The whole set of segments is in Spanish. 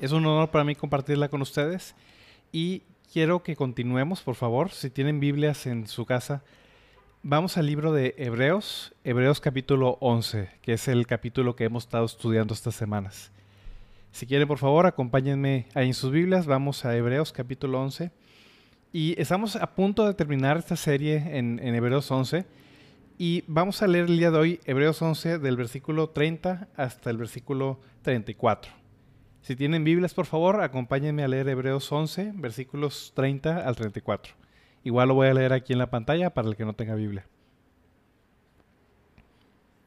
Es un honor para mí compartirla con ustedes y quiero que continuemos, por favor, si tienen Biblias en su casa. Vamos al libro de Hebreos, Hebreos capítulo 11, que es el capítulo que hemos estado estudiando estas semanas. Si quieren, por favor, acompáñenme ahí en sus Biblias. Vamos a Hebreos capítulo 11. Y estamos a punto de terminar esta serie en, en Hebreos 11. Y vamos a leer el día de hoy Hebreos 11 del versículo 30 hasta el versículo 34. Si tienen Biblias, por favor, acompáñenme a leer Hebreos 11, versículos 30 al 34. Igual lo voy a leer aquí en la pantalla para el que no tenga Biblia.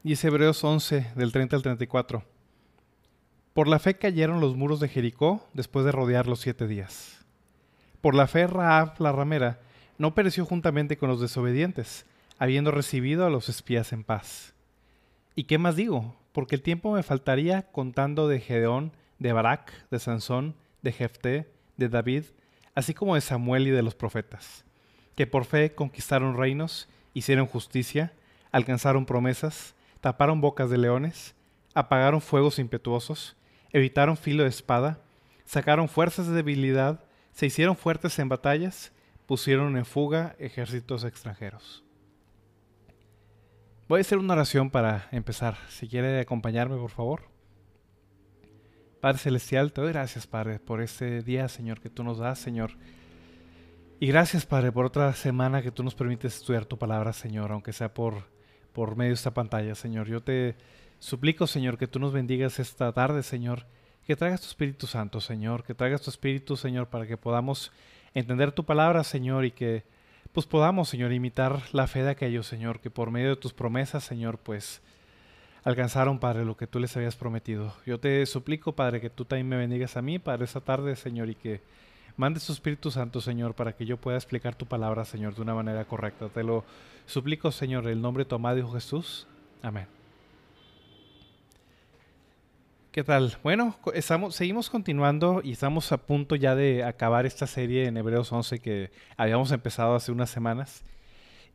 Dice Hebreos 11, del 30 al 34. Por la fe cayeron los muros de Jericó después de rodear los siete días. Por la fe Raab, la ramera, no pereció juntamente con los desobedientes, habiendo recibido a los espías en paz. ¿Y qué más digo? Porque el tiempo me faltaría contando de Gedeón, de Barak, de Sansón, de Jefté, de David, así como de Samuel y de los profetas, que por fe conquistaron reinos, hicieron justicia, alcanzaron promesas, taparon bocas de leones, apagaron fuegos impetuosos, evitaron filo de espada, sacaron fuerzas de debilidad, se hicieron fuertes en batallas, pusieron en fuga ejércitos extranjeros. Voy a hacer una oración para empezar. Si quiere acompañarme, por favor. Padre Celestial, te doy gracias, Padre, por este día, Señor, que tú nos das, Señor. Y gracias, Padre, por otra semana que tú nos permites estudiar tu palabra, Señor, aunque sea por, por medio de esta pantalla, Señor. Yo te suplico, Señor, que tú nos bendigas esta tarde, Señor. Que traigas tu Espíritu Santo, Señor. Que traigas tu Espíritu, Señor, para que podamos entender tu palabra, Señor, y que pues podamos, Señor, imitar la fe de aquellos, Señor, que por medio de tus promesas, Señor, pues alcanzaron, Padre, lo que tú les habías prometido. Yo te suplico, Padre, que tú también me bendigas a mí, Padre, esta tarde, Señor, y que mandes tu Espíritu Santo, Señor, para que yo pueda explicar tu palabra, Señor, de una manera correcta. Te lo suplico, Señor, en el nombre de tu amado Hijo Jesús. Amén. ¿Qué tal? Bueno, estamos, seguimos continuando y estamos a punto ya de acabar esta serie en Hebreos 11 que habíamos empezado hace unas semanas.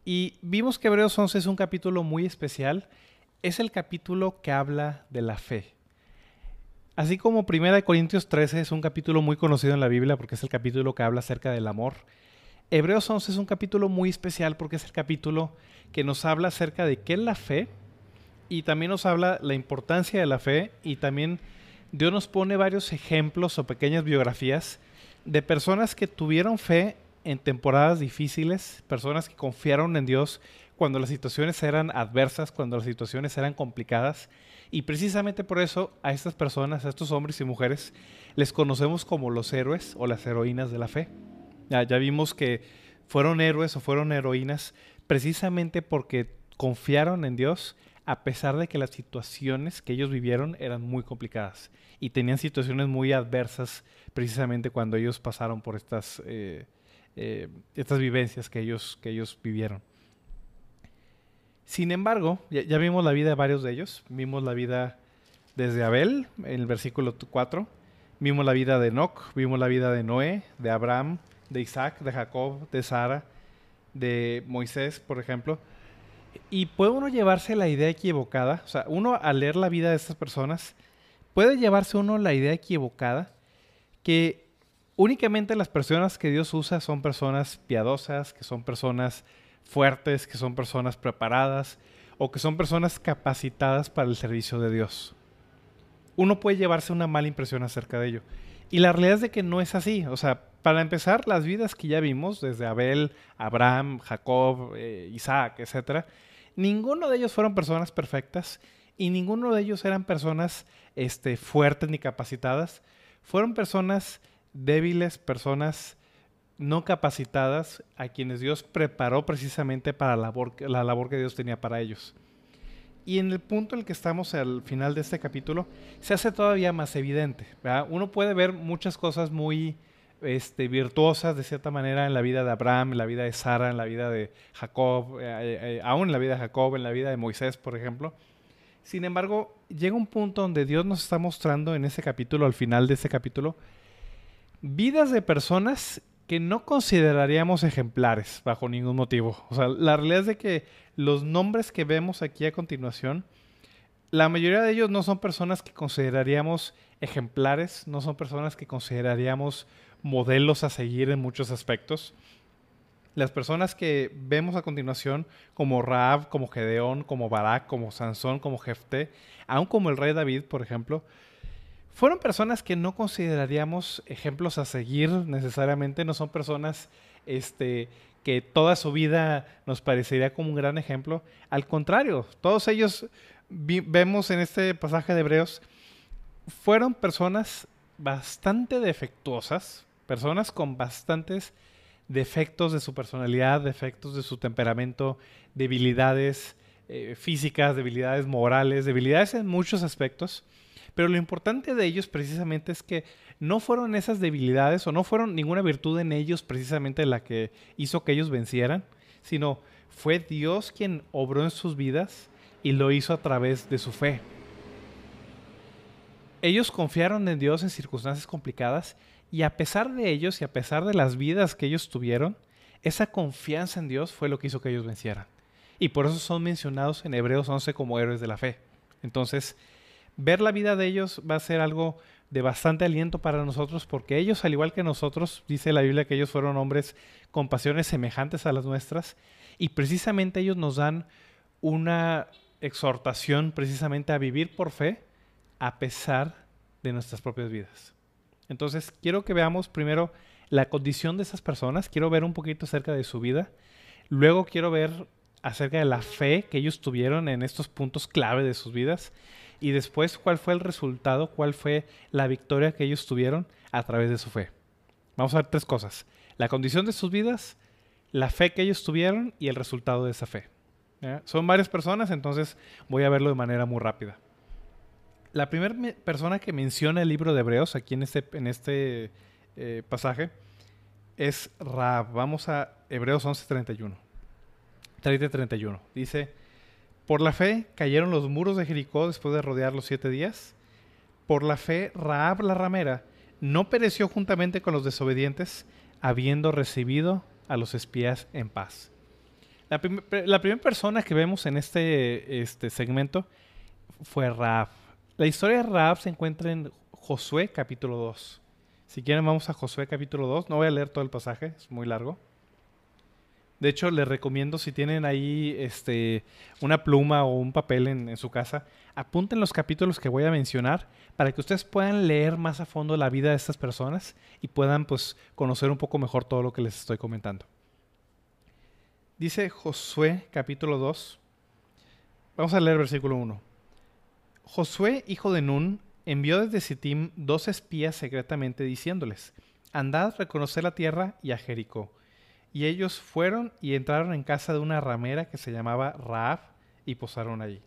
Y vimos que Hebreos 11 es un capítulo muy especial es el capítulo que habla de la fe. Así como 1 Corintios 13 es un capítulo muy conocido en la Biblia porque es el capítulo que habla acerca del amor, Hebreos 11 es un capítulo muy especial porque es el capítulo que nos habla acerca de qué es la fe y también nos habla la importancia de la fe y también Dios nos pone varios ejemplos o pequeñas biografías de personas que tuvieron fe en temporadas difíciles, personas que confiaron en Dios cuando las situaciones eran adversas, cuando las situaciones eran complicadas. Y precisamente por eso a estas personas, a estos hombres y mujeres, les conocemos como los héroes o las heroínas de la fe. Ya, ya vimos que fueron héroes o fueron heroínas precisamente porque confiaron en Dios a pesar de que las situaciones que ellos vivieron eran muy complicadas y tenían situaciones muy adversas precisamente cuando ellos pasaron por estas, eh, eh, estas vivencias que ellos, que ellos vivieron. Sin embargo, ya, vimos la vida de varios de ellos. Vimos la vida desde Abel, en el versículo 4. Vimos la vida de Enoch, vimos la vida de Noé, de Abraham, de Isaac, de Jacob, de Sara, de Moisés, por ejemplo. Y puede uno llevarse la idea equivocada, o sea, uno al leer la vida de estas personas, puede llevarse uno la idea equivocada que únicamente las personas que Dios usa son personas piadosas, que son personas fuertes, que son personas preparadas o que son personas capacitadas para el servicio de Dios. Uno puede llevarse una mala impresión acerca de ello. Y la realidad es de que no es así. O sea, para empezar, las vidas que ya vimos, desde Abel, Abraham, Jacob, eh, Isaac, etc., ninguno de ellos fueron personas perfectas y ninguno de ellos eran personas este, fuertes ni capacitadas. Fueron personas débiles, personas no capacitadas a quienes Dios preparó precisamente para la labor, la labor que Dios tenía para ellos. Y en el punto en el que estamos al final de este capítulo, se hace todavía más evidente. Uno puede ver muchas cosas muy este, virtuosas de cierta manera en la vida de Abraham, en la vida de Sara, en la vida de Jacob, eh, eh, eh, aún en la vida de Jacob, en la vida de Moisés, por ejemplo. Sin embargo, llega un punto donde Dios nos está mostrando en ese capítulo, al final de ese capítulo, vidas de personas que no consideraríamos ejemplares bajo ningún motivo. O sea, la realidad es de que los nombres que vemos aquí a continuación, la mayoría de ellos no son personas que consideraríamos ejemplares, no son personas que consideraríamos modelos a seguir en muchos aspectos. Las personas que vemos a continuación, como Raab, como Gedeón, como Barak, como Sansón, como Jefté, aún como el rey David, por ejemplo, fueron personas que no consideraríamos ejemplos a seguir necesariamente, no son personas este, que toda su vida nos parecería como un gran ejemplo. Al contrario, todos ellos vemos en este pasaje de Hebreos, fueron personas bastante defectuosas, personas con bastantes defectos de su personalidad, defectos de su temperamento, debilidades eh, físicas, debilidades morales, debilidades en muchos aspectos. Pero lo importante de ellos precisamente es que no fueron esas debilidades o no fueron ninguna virtud en ellos precisamente la que hizo que ellos vencieran, sino fue Dios quien obró en sus vidas y lo hizo a través de su fe. Ellos confiaron en Dios en circunstancias complicadas y a pesar de ellos y a pesar de las vidas que ellos tuvieron, esa confianza en Dios fue lo que hizo que ellos vencieran. Y por eso son mencionados en Hebreos 11 como héroes de la fe. Entonces, ver la vida de ellos va a ser algo de bastante aliento para nosotros porque ellos, al igual que nosotros, dice la Biblia que ellos fueron hombres con pasiones semejantes a las nuestras y precisamente ellos nos dan una exhortación precisamente a vivir por fe a pesar de nuestras propias vidas. Entonces, quiero que veamos primero la condición de esas personas, quiero ver un poquito acerca de su vida, luego quiero ver acerca de la fe que ellos tuvieron en estos puntos clave de sus vidas y después cuál fue el resultado, cuál fue la victoria que ellos tuvieron a través de su fe. Vamos a ver tres cosas. La condición de sus vidas, la fe que ellos tuvieron y el resultado de esa fe. Son varias personas, entonces voy a verlo de manera muy rápida la primera persona que menciona el libro de Hebreos aquí en este, en este eh, pasaje es Raab. Vamos a Hebreos 11:31. 30:31. Dice, por la fe cayeron los muros de Jericó después de rodear los siete días. Por la fe, Raab la ramera no pereció juntamente con los desobedientes, habiendo recibido a los espías en paz. La, primera persona que vemos en este, este segmento fue Raab. La historia de Raab se encuentra en Josué capítulo 2. Si quieren vamos a Josué capítulo 2. No voy a leer todo el pasaje, es muy largo. De hecho, les recomiendo si tienen ahí este, una pluma o un papel en, su casa, apunten los capítulos que voy a mencionar para que ustedes puedan leer más a fondo la vida de estas personas y puedan pues, conocer un poco mejor todo lo que les estoy comentando. Dice Josué capítulo 2. Vamos a leer versículo 1. Josué, hijo de Nun, envió desde Sittim dos espías secretamente diciéndoles, Andad, reconocer la tierra y a Jericó. Y ellos fueron y entraron en casa de una ramera que se llamaba Raab y posaron allí.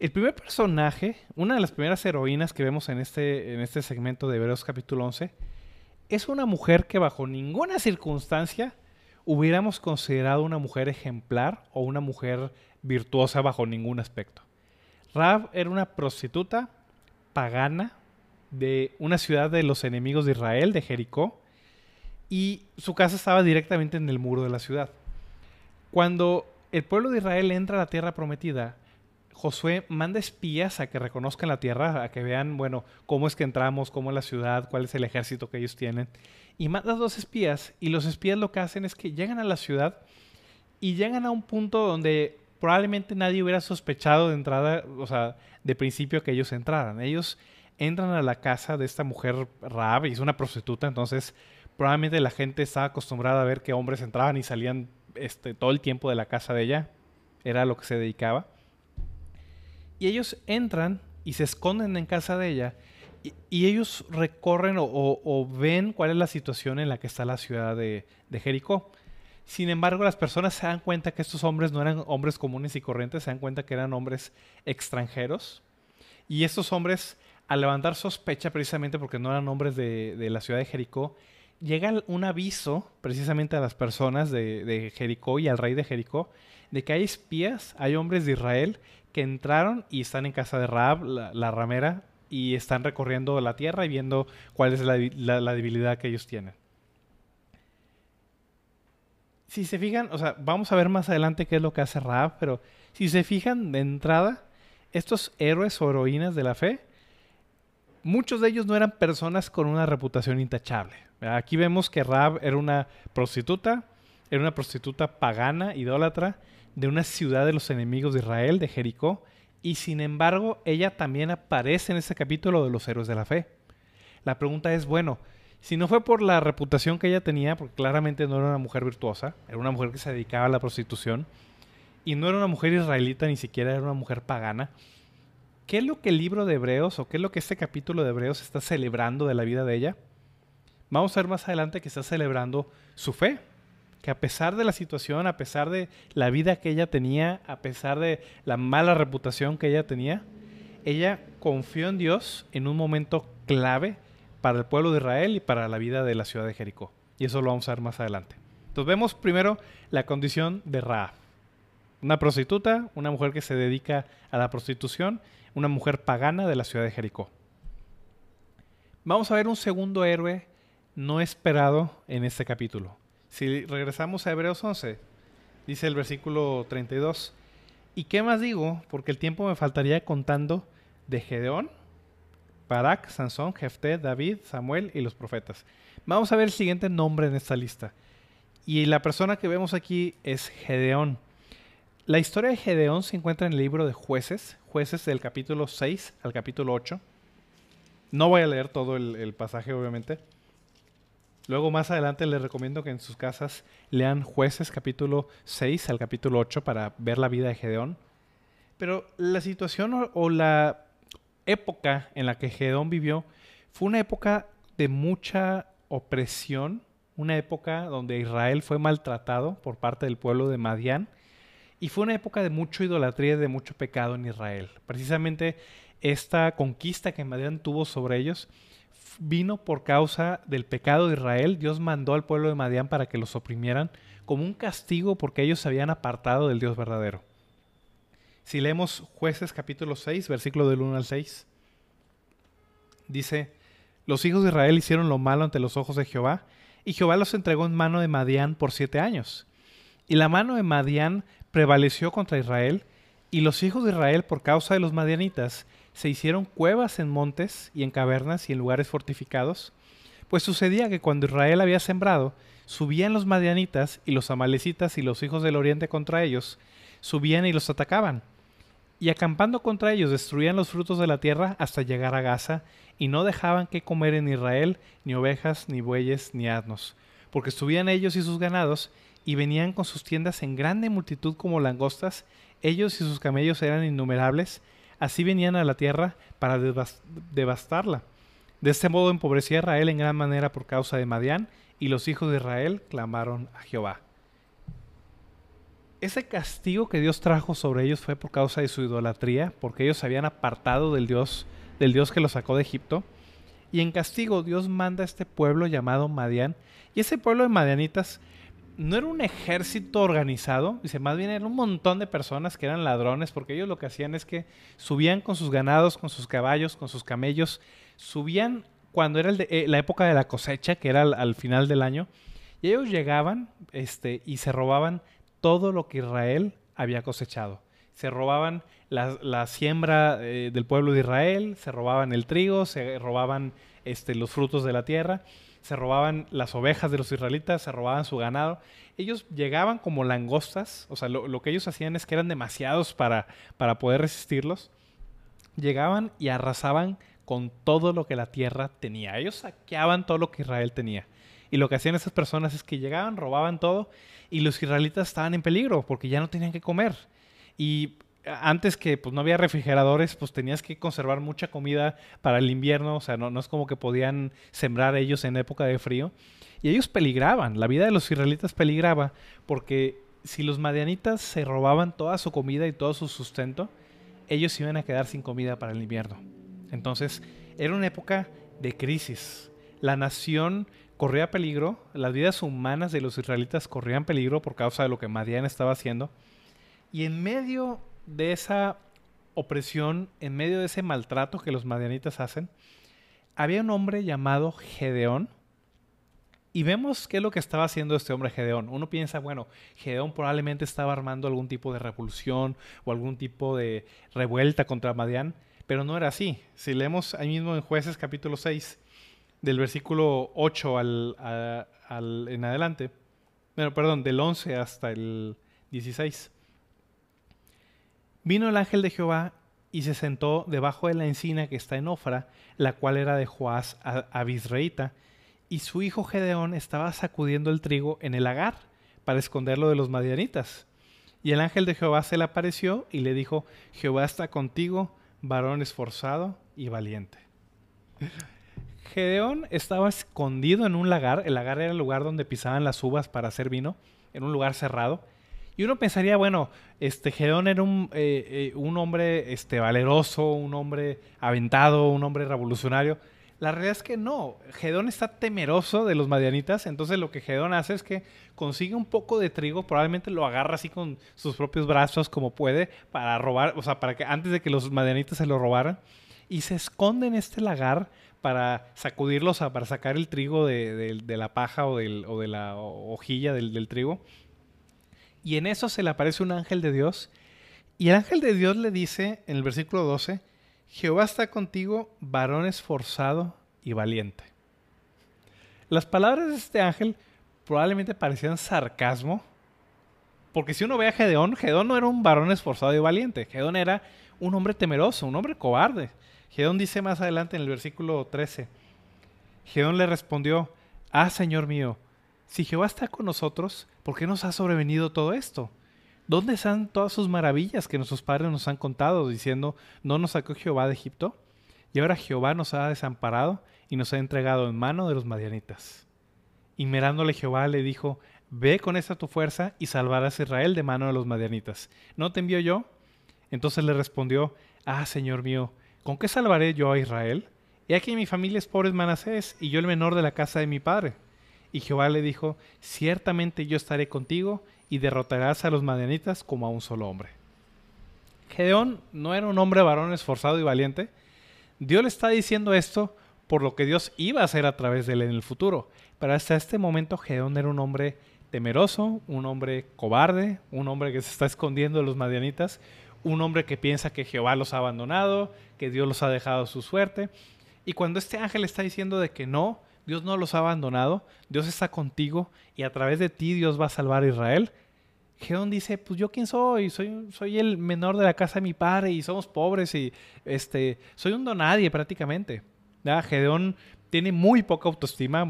El primer personaje, una de las primeras heroínas que vemos en este, en este segmento de Hebreos capítulo 11, es una mujer que bajo ninguna circunstancia hubiéramos considerado una mujer ejemplar o una mujer virtuosa bajo ningún aspecto. Rab era una prostituta pagana de una ciudad de los enemigos de Israel, de Jericó, y su casa estaba directamente en el muro de la ciudad. Cuando el pueblo de Israel entra a la tierra prometida, Josué manda espías a que reconozcan la tierra, a que vean, bueno, cómo es que entramos, cómo es la ciudad, cuál es el ejército que ellos tienen. Y manda dos espías, y los espías lo que hacen es que llegan a la ciudad y llegan a un punto donde probablemente nadie hubiera sospechado de entrada, o sea, de principio que ellos entraran. Ellos entran a la casa de esta mujer Raab y es una prostituta, entonces probablemente la gente estaba acostumbrada a ver que hombres entraban y salían este, todo el tiempo de la casa de ella. Era lo que se dedicaba. Y ellos entran y se esconden en casa de ella y, ellos recorren o, ven cuál es la situación en la que está la ciudad de, de Jericó. Sin embargo, las personas se dan cuenta que estos hombres no eran hombres comunes y corrientes, se dan cuenta que eran hombres extranjeros. Y estos hombres, al levantar sospecha precisamente porque no eran hombres de, la ciudad de Jericó, llega un aviso precisamente a las personas de, Jericó y al rey de Jericó de que hay espías, hay hombres de Israel que entraron y están en casa de Raab, la, ramera, y están recorriendo la tierra y viendo cuál es la debilidad que ellos tienen. Si se fijan, o sea, vamos a ver más adelante qué es lo que hace Raab, pero si se fijan de entrada, estos héroes o heroínas de la fe, muchos de ellos no eran personas con una reputación intachable. Aquí vemos que Raab era una prostituta, era una prostituta pagana, idólatra, de una ciudad de los enemigos de Israel, de Jericó, y sin embargo ella también aparece en ese capítulo de los héroes de la fe. La pregunta es, bueno, si no fue por la reputación que ella tenía, porque claramente no era una mujer virtuosa, era una mujer que se dedicaba a la prostitución, y no era una mujer israelita, ni siquiera era una mujer pagana, ¿qué es lo que el libro de Hebreos o qué es lo que este capítulo de Hebreos está celebrando de la vida de ella? Vamos a ver más adelante que está celebrando su fe, que a pesar de la situación, a pesar de la vida que ella tenía, a pesar de la mala reputación que ella tenía, ella confió en Dios en un momento clave para el pueblo de Israel y para la vida de la ciudad de Jericó. Y eso lo vamos a ver más adelante. Entonces vemos primero la condición de Ra. Una prostituta, una mujer que se dedica a la prostitución, una mujer pagana de la ciudad de Jericó. Vamos a ver un segundo héroe no esperado en este capítulo. Si regresamos a Hebreos 11, dice el versículo 32, ¿y qué más digo? Porque el tiempo me faltaría contando de Gedeón, Barak, Sansón, Jefté, David, Samuel y los profetas. Vamos a ver el siguiente nombre en esta lista. Y la persona que vemos aquí es Gedeón. La historia de Gedeón se encuentra en el libro de jueces, jueces del capítulo 6 al capítulo 8. No voy a leer todo el, pasaje, obviamente. Luego más adelante les recomiendo que en sus casas lean jueces capítulo 6 al capítulo 8 para ver la vida de Gedeón. Pero la situación o la época en la que Gedón vivió fue una época de mucha opresión, una época donde Israel fue maltratado por parte del pueblo de Madián y fue una época de mucha idolatría y de mucho pecado en Israel. Precisamente esta conquista que Madián tuvo sobre ellos vino por causa del pecado de Israel. Dios mandó al pueblo de Madián para que los oprimieran como un castigo porque ellos se habían apartado del Dios verdadero. Si leemos jueces capítulo 6, versículo del 1 al 6, dice, los hijos de Israel hicieron lo malo ante los ojos de Jehová, y Jehová los entregó en mano de Madián por siete años. Y la mano de Madián prevaleció contra Israel, y los hijos de Israel, por causa de los madianitas, se hicieron cuevas en montes y en cavernas y en lugares fortificados. Pues sucedía que cuando Israel había sembrado, subían los madianitas y los amalecitas y los hijos del oriente contra ellos, subían y los atacaban y acampando contra ellos destruían los frutos de la tierra hasta llegar a Gaza, y no dejaban que comer en Israel ni ovejas, ni bueyes, ni asnos, porque subían ellos y sus ganados, y venían con sus tiendas en grande multitud como langostas, ellos y sus camellos eran innumerables, así venían a la tierra para devastarla. De este modo empobrecía Israel en gran manera por causa de Madián, y los hijos de Israel clamaron a Jehová ese castigo que Dios trajo sobre ellos fue por causa de su idolatría, porque ellos se habían apartado del Dios, del Dios que los sacó de Egipto. Y en castigo Dios manda a este pueblo llamado Madián. Y ese pueblo de Madianitas no era un ejército organizado, dice, más bien era un montón de personas que eran ladrones, porque ellos lo que hacían es que subían con sus ganados, con sus caballos, con sus camellos, subían cuando era eh, la época de la cosecha, que era al, final del año, y ellos llegaban este, y se robaban todo lo que Israel había cosechado. Se robaban la, siembra eh, del pueblo de Israel, se robaban el trigo, se robaban este, los frutos de la tierra, se robaban las ovejas de los israelitas, se robaban su ganado. Ellos llegaban como langostas, o sea, lo, que ellos hacían es que eran demasiados para, para poder resistirlos. Llegaban y arrasaban con todo lo que la tierra tenía. Ellos saqueaban todo lo que Israel tenía. Y lo que hacían esas personas es que llegaban, robaban todo y los israelitas estaban en peligro porque ya no tenían que comer. Y antes que pues no había refrigeradores, pues tenías que conservar mucha comida para el invierno, o sea, no, no es como que podían sembrar ellos en época de frío. Y ellos peligraban, la vida de los israelitas peligraba, porque si los madianitas se robaban toda su comida y todo su sustento, ellos iban a quedar sin comida para el invierno. Entonces, era una época de crisis. La nación corría peligro, las vidas humanas de los israelitas corrían peligro por causa de lo que Madian estaba haciendo. Y en medio de esa opresión, en medio de ese maltrato que los madianitas hacen, había un hombre llamado Gedeón. Y vemos qué es lo que estaba haciendo este hombre Gedeón. Uno piensa, bueno, Gedeón probablemente estaba armando algún tipo de revolución o algún tipo de revuelta contra Madián, pero no era así. Si leemos ahí mismo en Jueces capítulo 6, del versículo 8 al, al, en adelante, bueno, perdón, del 11 hasta el 16. Vino el ángel de Jehová y se sentó debajo de la encina que está en Ofra, la cual era de Joás Abisreita, y su hijo Gedeón estaba sacudiendo el trigo en el lagar para esconderlo de los madianitas. Y el ángel de Jehová se le apareció y le dijo, Jehová está contigo, varón esforzado y valiente. Gedeón estaba escondido en un lagar, el lagar era el lugar donde pisaban las uvas para hacer vino, en un lugar cerrado, y uno pensaría, bueno, este Gedeón era un, eh, eh, un hombre este, valeroso, un hombre aventado, un hombre revolucionario. La realidad es que no. Gedeón está temeroso de los madianitas, entonces lo que Gedeón hace es que consigue un poco de trigo, probablemente lo agarra así con sus propios brazos como puede para robar, o sea, para que antes de que los madianitas se lo robaran, y se esconde en este lagar para sacudirlos, para sacar el trigo de, la paja o, de la hojilla del trigo y en eso se le aparece un ángel de Dios. Y el ángel de Dios le dice en el versículo 12, Jehová está contigo, varón esforzado y valiente. Las palabras de este ángel probablemente parecían sarcasmo, porque si uno ve a Gedeón, Gedeón no era un varón esforzado y valiente, Gedeón era un hombre temeroso, un hombre cobarde. Gedeón dice más adelante en el versículo 13, Gedeón le respondió, Ah, Señor mío, si Jehová está con nosotros, ¿por qué nos ha sobrevenido todo esto? ¿Dónde están todas sus maravillas que nuestros padres nos han contado, diciendo, no nos sacó Jehová de Egipto? Y ahora Jehová nos ha desamparado y nos ha entregado en mano de los madianitas. Y mirándole Jehová le dijo, Ve con esta tu fuerza y salvarás a Israel de mano de los madianitas. ¿No te envío yo? Entonces le respondió, Ah, Señor mío, ¿con qué salvaré yo a Israel? He aquí mi familia es pobre Manasés y yo el menor de la casa de mi padre. Y Jehová le dijo, ciertamente yo estaré contigo y derrotarás a los madianitas como a un solo hombre. Gedeón no era un hombre varón esforzado y valiente. Dios le está diciendo esto por lo que Dios iba a hacer a través de él en el futuro. Pero hasta este momento Gedeón era un hombre temeroso, un hombre cobarde, un hombre que se está escondiendo de los madianitas, un hombre que piensa que Jehová los ha abandonado, que Dios los ha dejado a su suerte. Y cuando este ángel está diciendo de que no, Dios no los ha abandonado, Dios está contigo y a través de ti Dios va a salvar a Israel. Gedeón dice, pues yo quién soy, soy, soy el menor de la casa de mi padre y somos pobres y este, soy un donadie prácticamente. Gedeón tiene muy poca autoestima,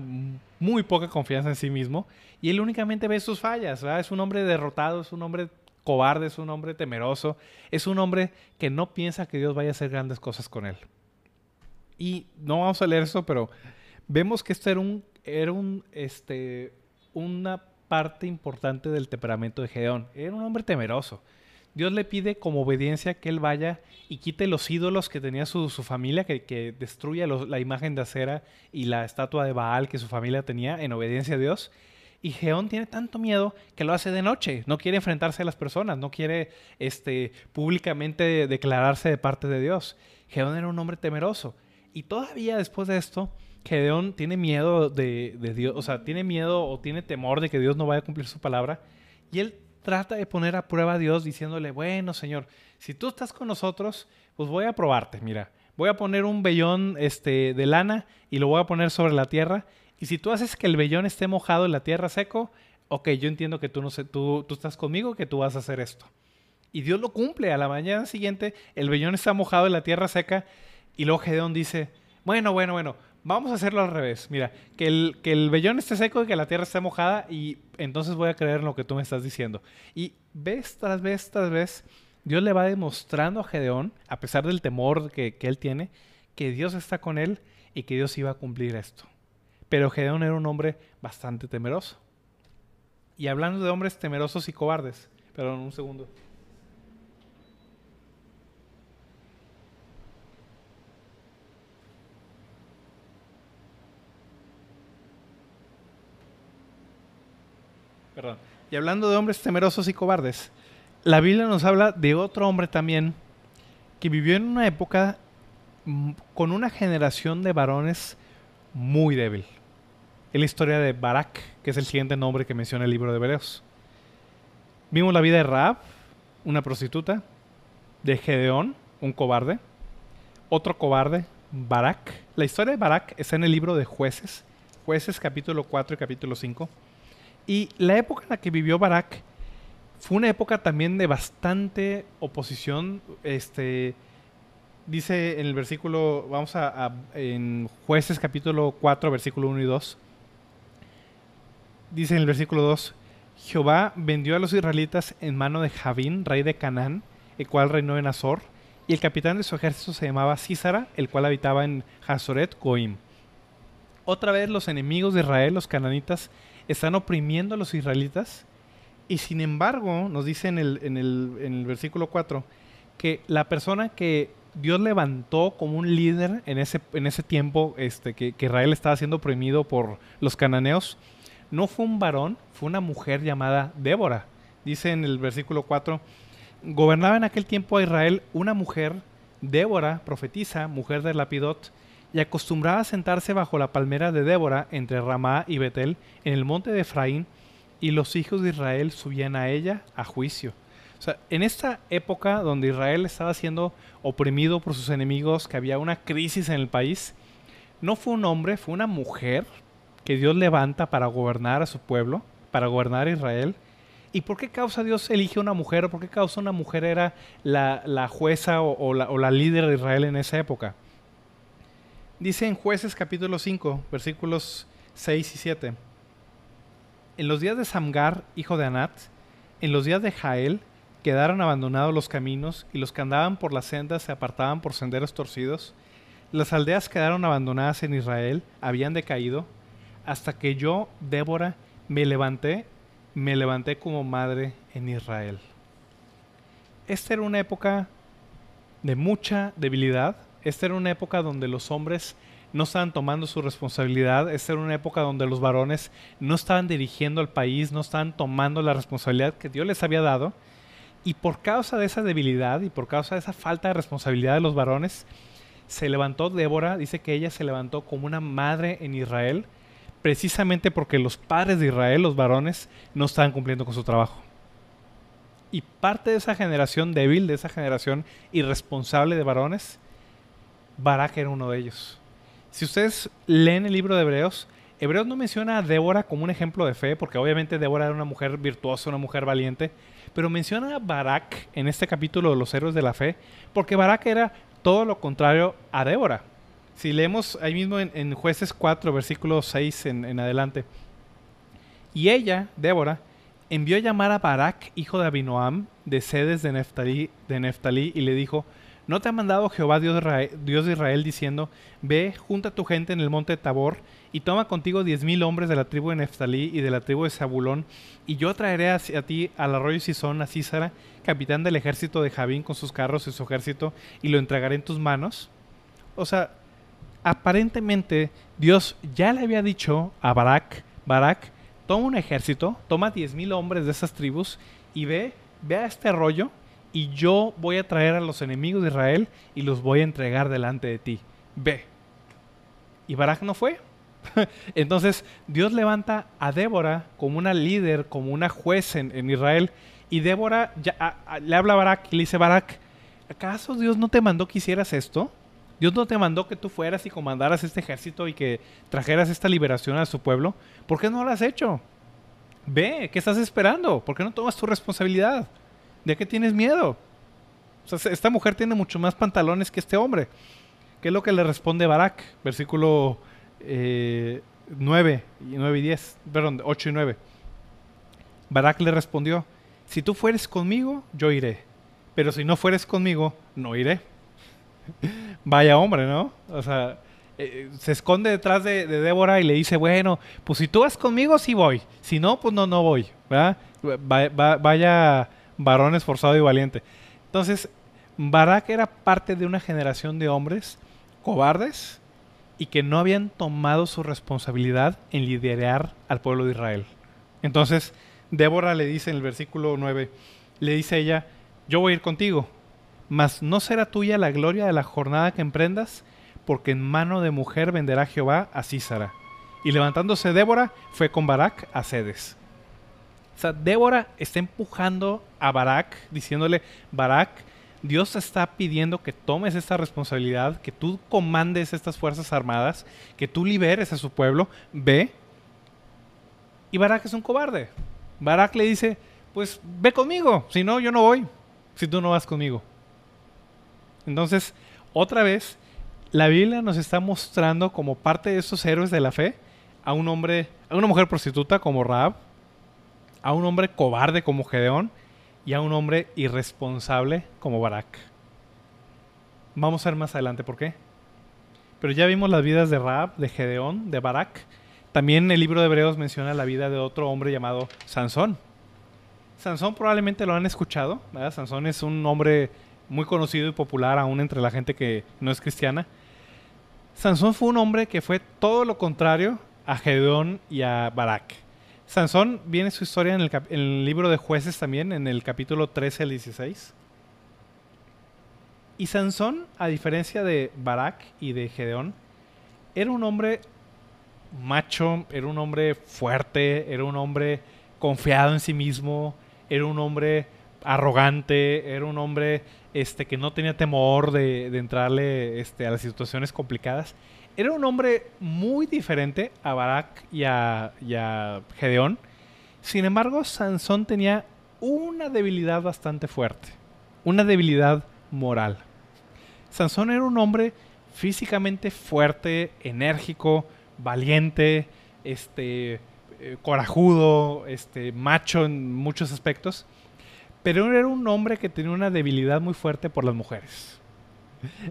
muy poca confianza en sí mismo y él únicamente ve sus fallas. Es un hombre derrotado, es un hombre cobarde, es un hombre temeroso, es un hombre que no piensa que Dios vaya a hacer grandes cosas con él. Y no vamos a leer eso, pero vemos que esto era un, era un, este, una parte importante del temperamento de Gedeón. Era un hombre temeroso. Dios le pide como obediencia que él vaya y quite los ídolos que tenía su, familia, que, destruya la imagen de acera y la estatua de Baal que su familia tenía en obediencia a Dios. Y Gedeón tiene tanto miedo que lo hace de noche. No quiere enfrentarse a las personas, no quiere este, públicamente declararse de parte de Dios. Gedeón era un hombre temeroso. Y todavía después de esto, Gedeón tiene miedo de, Dios, o sea, tiene miedo o tiene temor de que Dios no vaya a cumplir su palabra. Y él trata de poner a prueba a Dios diciéndole, bueno, Señor, si tú estás con nosotros, pues voy a probarte, mira. Voy a poner un vellón este, de lana y lo voy a poner sobre la tierra. Y si tú haces que el vellón esté mojado en la tierra seco, ok, yo entiendo que tú, no sé, tú, tú estás conmigo, que tú vas a hacer esto. Y Dios lo cumple. A la mañana siguiente, el vellón está mojado en la tierra seca. Y luego Gedeón dice, bueno, bueno, bueno, Vamos a hacerlo al revés. Mira, que el, que el vellón esté seco y que la tierra esté mojada y entonces voy a creer en lo que tú me estás diciendo. Y vez tras vez tras vez, Dios le va demostrando a Gedeón, a pesar del temor que, que él tiene, que Dios está con él y que Dios iba a cumplir esto. Pero Gedeón era un hombre bastante temeroso. Y hablando de hombres temerosos y cobardes, perdón, un segundo. Y hablando de hombres temerosos y cobardes, la Biblia nos habla de otro hombre también que vivió en una época mm, con una generación de varones muy débil. Es la historia de Barak, que es el siguiente nombre que menciona el libro de Hebreos. Vimos la vida de Raab, una prostituta, de Gedeón, un cobarde, otro cobarde, Barak. La historia de Barak está en el libro de Jueces, Jueces capítulo 4 y capítulo 5. Y la época en la que vivió Barak fue una época también de bastante oposición. Este, dice en el versículo, vamos a, en jueces capítulo 4, versículo 1 y 2. Dice en el versículo 2, Jehová vendió a los israelitas en mano de Javín, rey de Canaán, el cual reinó en Azor, y el capitán de su ejército se llamaba Císara, el cual habitaba en Hazoret Goim. Otra vez los enemigos de Israel, los cananitas, están oprimiendo a los israelitas y sin embargo nos dice en el, en el, en el versículo 4 que la persona que Dios levantó como un líder en ese, en ese tiempo este, que, que Israel estaba siendo oprimido por los cananeos, no fue un varón, fue una mujer llamada Débora. Dice en el versículo 4, gobernaba en aquel tiempo a Israel una mujer, Débora, profetisa, mujer de Lapidot, y acostumbraba a sentarse bajo la palmera de Débora entre Ramá y Betel en el monte de Efraín, y los hijos de Israel subían a ella a juicio. O sea, en esta época donde Israel estaba siendo oprimido por sus enemigos, que había una crisis en el país, no fue un hombre, fue una mujer que Dios levanta para gobernar a su pueblo, para gobernar a Israel. ¿Y por qué causa Dios elige una mujer? ¿O por qué causa una mujer era la, jueza o la líder de Israel en esa época? Dice en jueces capítulo 5, versículos 6 y 7. En los días de Samgar, hijo de Anat, en los días de Jael, quedaron abandonados los caminos, y los que andaban por las sendas se apartaban por senderos torcidos. Las aldeas quedaron abandonadas en Israel, habían decaído, hasta que yo, Débora, me levanté, me levanté como madre en Israel. Esta era una época de mucha debilidad, esta era una época donde los hombres no estaban tomando su responsabilidad, esta era una época donde los varones no estaban dirigiendo al país, no estaban tomando la responsabilidad que Dios les había dado. Y por causa de esa debilidad y por causa de esa falta de responsabilidad de los varones, se levantó Débora, dice que ella se levantó como una madre en Israel, precisamente porque los padres de Israel, los varones, no estaban cumpliendo con su trabajo. Y parte de esa generación débil, de esa generación irresponsable de varones, Barak era uno de ellos. Si ustedes leen el libro de Hebreos, Hebreos no menciona a Débora como un ejemplo de fe, porque obviamente Débora era una mujer virtuosa, una mujer valiente, pero menciona a Barak en este capítulo de los héroes de la fe, porque Barak era todo lo contrario a Débora. Si leemos ahí mismo en, jueces 4, versículo 6 en, adelante. Y ella, Débora, envió a llamar a Barak, hijo de Abinoam, de sedes de Neftalí, de Neftalí, y le dijo, ¿No te ha mandado Jehová Dios de, Israel, diciendo, ve, junta tu gente en el monte Tabor y toma contigo diez mil hombres de la tribu de Neftalí y de la tribu de Zabulón, y yo traeré hacia ti al arroyo Sison a Císara, capitán del ejército de Javín con sus carros y su ejército, y lo entregaré en tus manos? O sea, aparentemente Dios ya le había dicho a Barak, Barak, toma un ejército, toma diez mil hombres de esas tribus y ve, ve a este arroyo y yo voy a traer a los enemigos de Israel y los voy a entregar delante de ti. Ve. Y Barak no fue. Entonces Dios levanta a Débora como una líder, como una juez en, Israel. Y Débora le habla a Barak y le dice, Barak, ¿acaso Dios no te mandó que hicieras esto? Dios no te mandó que tú fueras y comandaras este ejército y que trajeras esta liberación a su pueblo. ¿Por qué no lo has hecho? Ve, ¿qué estás esperando? ¿Por qué no tomas tu responsabilidad? ¿De qué tienes miedo? Esta mujer tiene mucho más pantalones que este hombre. ¿Qué es lo que le responde Barak? Versículo 9, eh, y 9 y 10, perdón, 8 y 9. Barak le respondió, si tú fueres conmigo, yo iré, pero si no fueres conmigo, no iré. Vaya hombre, ¿no? O sea, eh, se esconde detrás de, Débora y le dice, bueno, pues si tú vas conmigo, sí voy. Si no, pues no, no voy. ¿verdad? vaya varón esforzado y valiente. Entonces, Barak era parte de una generación de hombres cobardes y que no habían tomado su responsabilidad en liderar al pueblo de Israel. Entonces, Débora le dice en el versículo 9, le dice ella, yo voy a ir contigo, mas no será tuya la gloria de la jornada que emprendas, porque en mano de mujer venderá Jehová a Císara. Y levantándose Débora, fue con Barak a Cedes. Débora está empujando a Barak, diciéndole, Barak, Dios te está pidiendo que tomes esta responsabilidad, que tú comandes estas fuerzas armadas, que tú liberes a su pueblo, ve. Y Barak es un cobarde. Barak le dice, pues ve conmigo, si no, yo no voy, si tú no vas conmigo. Entonces, otra vez, la Biblia nos está mostrando como parte de esos héroes de la fe a un hombre, a una mujer prostituta como Raab, a un hombre cobarde como Gedeón y a un hombre irresponsable como Barak. Vamos a ver más adelante por qué. Pero ya vimos las vidas de Raab, de Gedeón, de Barak. También el libro de Hebreos menciona la vida de otro hombre llamado Sansón. Sansón probablemente lo han escuchado. Sansón es un hombre muy conocido y popular aún entre la gente que no es cristiana. Sansón fue un hombre que fue todo lo contrario a Gedeón y a Barak. Sansón viene su historia en el, libro de jueces también, en el capítulo 13 al 16. Y Sansón, a diferencia de Barak y de Gedeón, era un hombre macho, era un hombre fuerte, era un hombre confiado en sí mismo, era un hombre arrogante, era un hombre este, que no tenía temor de, entrarle este, a las situaciones complicadas era un hombre muy diferente a Barak y a, Gedeón. Sin embargo, Sansón tenía una debilidad bastante fuerte, una debilidad moral. Sansón era un hombre físicamente fuerte, enérgico, valiente, este, eh, corajudo, este, macho en muchos aspectos, pero era un hombre que tenía una debilidad muy fuerte por las mujeres.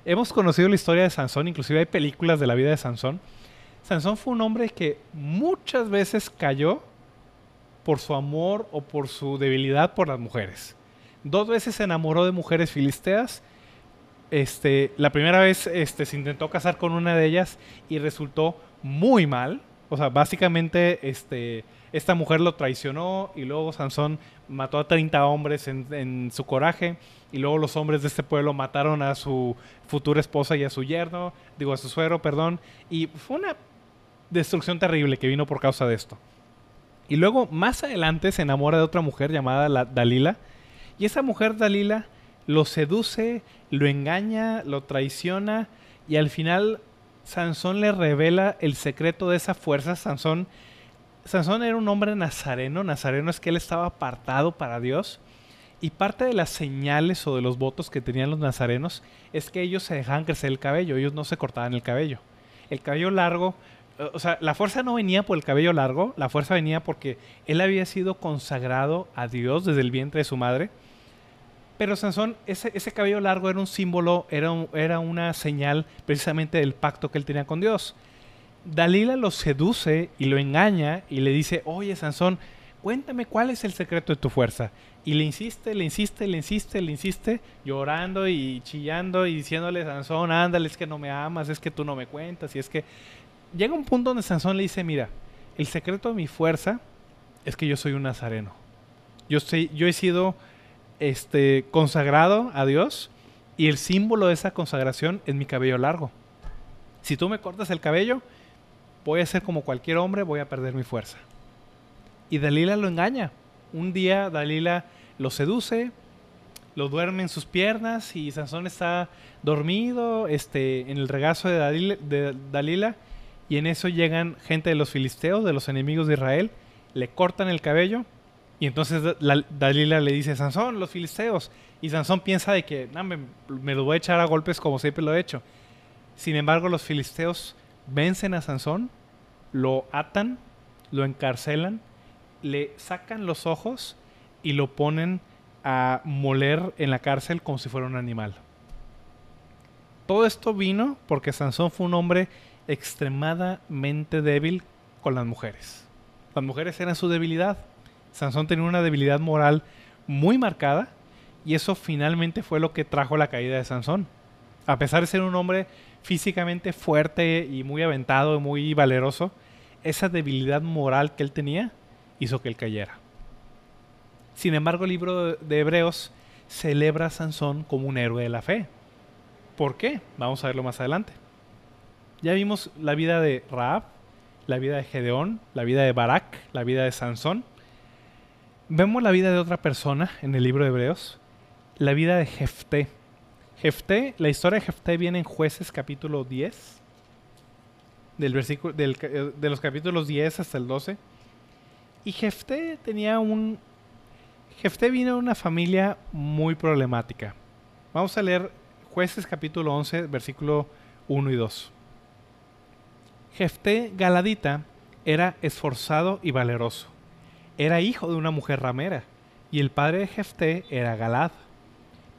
Hemos conocido la historia de Sansón, inclusive hay películas de la vida de Sansón. Sansón fue un hombre que muchas veces cayó por su amor o por su debilidad por las mujeres. Dos veces se enamoró de mujeres filisteas. Este, la primera vez este, se intentó casar con una de ellas y resultó muy mal. O sea, básicamente este, esta mujer lo traicionó y luego Sansón mató a 30 hombres en, su coraje y luego los hombres de este pueblo mataron a su futura esposa y a su yerno, digo a su suero, perdón, y fue una destrucción terrible que vino por causa de esto. Y luego más adelante se enamora de otra mujer llamada Dalila y esa mujer Dalila lo seduce, lo engaña, lo traiciona y al final Sansón le revela el secreto de esa fuerza. Sansón Sansón era un hombre nazareno. Nazareno es que él estaba apartado para Dios. Y parte de las señales o de los votos que tenían los nazarenos es que ellos se dejaban crecer el cabello, ellos no se cortaban el cabello. El cabello largo, o sea, la fuerza no venía por el cabello largo, la fuerza venía porque él había sido consagrado a Dios desde el vientre de su madre. Pero Sansón, ese, cabello largo era un símbolo, era una señal precisamente del pacto que él tenía con Dios. Dalila lo seduce y lo engaña y le dice, oye Sansón, cuéntame cuál es el secreto de tu fuerza. Y le insiste, le insiste, le insiste, le insiste, llorando y chillando y diciéndole, Sansón, ándale, es que no me amas, es que tú no me cuentas. Y es que llega un punto donde Sansón le dice, mira, el secreto de mi fuerza es que yo soy un nazareno. Yo, soy, yo he sido este, consagrado a Dios y el símbolo de esa consagración es mi cabello largo. Si tú me cortas el cabello, voy a ser como cualquier hombre, voy a perder mi fuerza. Y Dalila lo engaña. Un día Dalila lo seduce, lo duerme en sus piernas y Sansón está dormido este, en el regazo de Dalila, y en eso llegan gente de los filisteos, de los enemigos de Israel, le cortan el cabello y entonces Dalila le dice, Sansón, los filisteos. Y Sansón piensa de que me, me lo voy a echar a golpes como siempre lo he hecho. Sin embargo, los filisteos vencen a Sansón, lo atan, lo encarcelan, le sacan los ojos y lo ponen a moler en la cárcel como si fuera un animal. Todo esto vino porque Sansón fue un hombre extremadamente débil con las mujeres. Las mujeres eran su debilidad. Sansón tenía una debilidad moral muy marcada y eso finalmente fue lo que trajo la caída de Sansón. A pesar de ser un hombre físicamente fuerte y muy aventado y muy valeroso, esa debilidad moral que él tenía hizo que él cayera. Sin embargo, el libro de Hebreos celebra a Sansón como un héroe de la fe. ¿Por qué? Vamos a verlo más adelante. Ya vimos la vida de Raab, la vida de Gedeón, la vida de Barak, la vida de Sansón. Vemos la vida de otra persona en el libro de Hebreos, la vida de Jefté. Jefté, la historia de Jefté viene en Jueces capítulo 10, del versículo, de los capítulos 10 hasta el 12. Y Jefté tenía un... Jefté vino de una familia muy problemática. Vamos a leer Jueces capítulo 11, versículo 1 y 2. Jefté Galadita era esforzado y valeroso. Era hijo de una mujer ramera, y el padre de Jefté era Galad.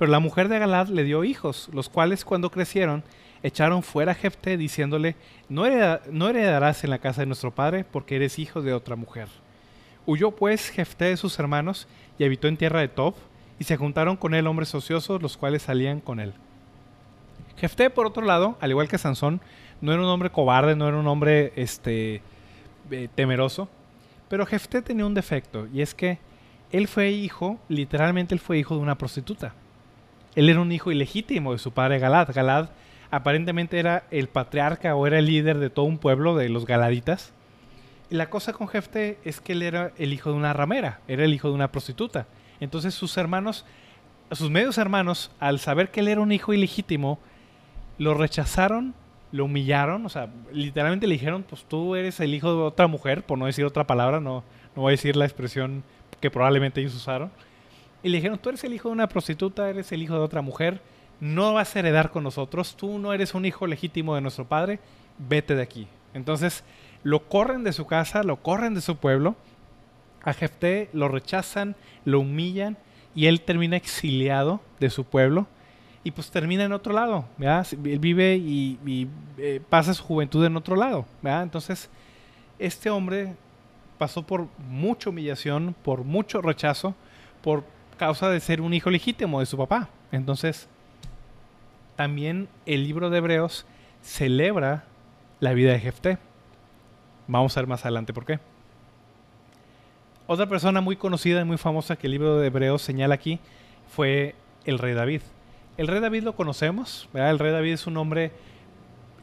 Pero la mujer de Galad le dio hijos, los cuales cuando crecieron echaron fuera a Jefté diciéndole, no, no heredarás en la casa de nuestro padre porque eres hijo de otra mujer. Huyó pues Jefté de sus hermanos y habitó en tierra de Tob, y se juntaron con él hombres ociosos, los cuales salían con él. Jefté, por otro lado, al igual que Sansón, no era un hombre cobarde, no era un hombre este, eh, temeroso, pero Jefté tenía un defecto, y es que él fue hijo, literalmente él fue hijo de una prostituta. Él era un hijo ilegítimo de su padre Galad. Galad aparentemente era el patriarca o era el líder de todo un pueblo de los galaditas. Y la cosa con Jefte es que él era el hijo de una ramera, era el hijo de una prostituta. Entonces sus hermanos, sus medios hermanos, al saber que él era un hijo ilegítimo, lo rechazaron, lo humillaron, o sea, literalmente le dijeron, pues tú eres el hijo de otra mujer, por no decir otra palabra, no, no voy a decir la expresión que probablemente ellos usaron. Y le dijeron, tú eres el hijo de una prostituta, eres el hijo de otra mujer, no vas a heredar con nosotros, tú no eres un hijo legítimo de nuestro padre, vete de aquí. Entonces lo corren de su casa, lo corren de su pueblo, a Jefté lo rechazan, lo humillan y él termina exiliado de su pueblo y pues termina en otro lado, Él vive y, eh, pasa su juventud en otro lado, Entonces, este hombre pasó por mucha humillación, por mucho rechazo, por causa de ser un hijo legítimo de su papá. Entonces, también el libro de Hebreos celebra la vida de Jefté. Vamos a ver más adelante por qué. Otra persona muy conocida y muy famosa que el libro de Hebreos señala aquí fue el rey David. El rey David lo conocemos, El rey David es un hombre